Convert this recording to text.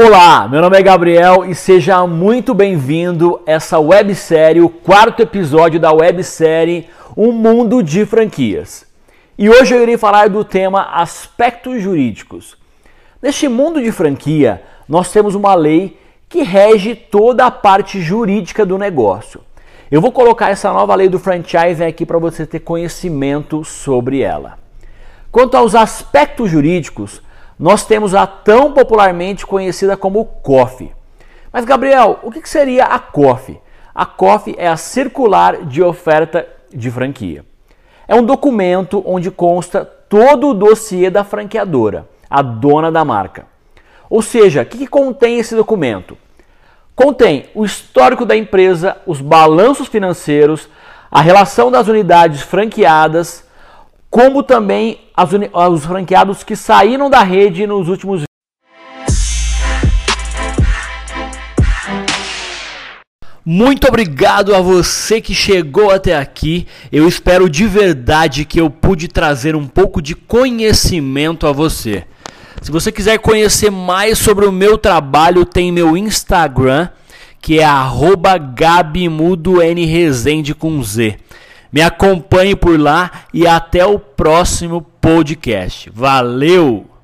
Olá, meu nome é Gabriel e seja muito bem-vindo a essa websérie, o quarto episódio da websérie Um Mundo de Franquias. E hoje eu irei falar do tema aspectos jurídicos. Neste mundo de franquia, nós temos uma lei que rege toda a parte jurídica do negócio. Eu vou colocar essa nova lei do franchising aqui para você ter conhecimento sobre ela. Quanto aos aspectos jurídicos, nós temos a tão popularmente conhecida como COF. Mas, Gabriel, o que seria a COF? A COF é a Circular de Oferta de Franquia. É um documento onde consta todo o dossiê da franqueadora, a dona da marca. Ou seja, o que, que contém esse documento? Contém o histórico da empresa, os balanços financeiros, a relação das unidades franqueadas, como também as, os franqueados que saíram da rede nos últimos Muito obrigado a você que chegou até aqui. Eu espero de verdade que eu pude trazer um pouco de conhecimento a você. Se você quiser conhecer mais sobre o meu trabalho, tem meu Instagram, que é @gabimudonresende com Z. Me acompanhe por lá e até o próximo podcast. Valeu!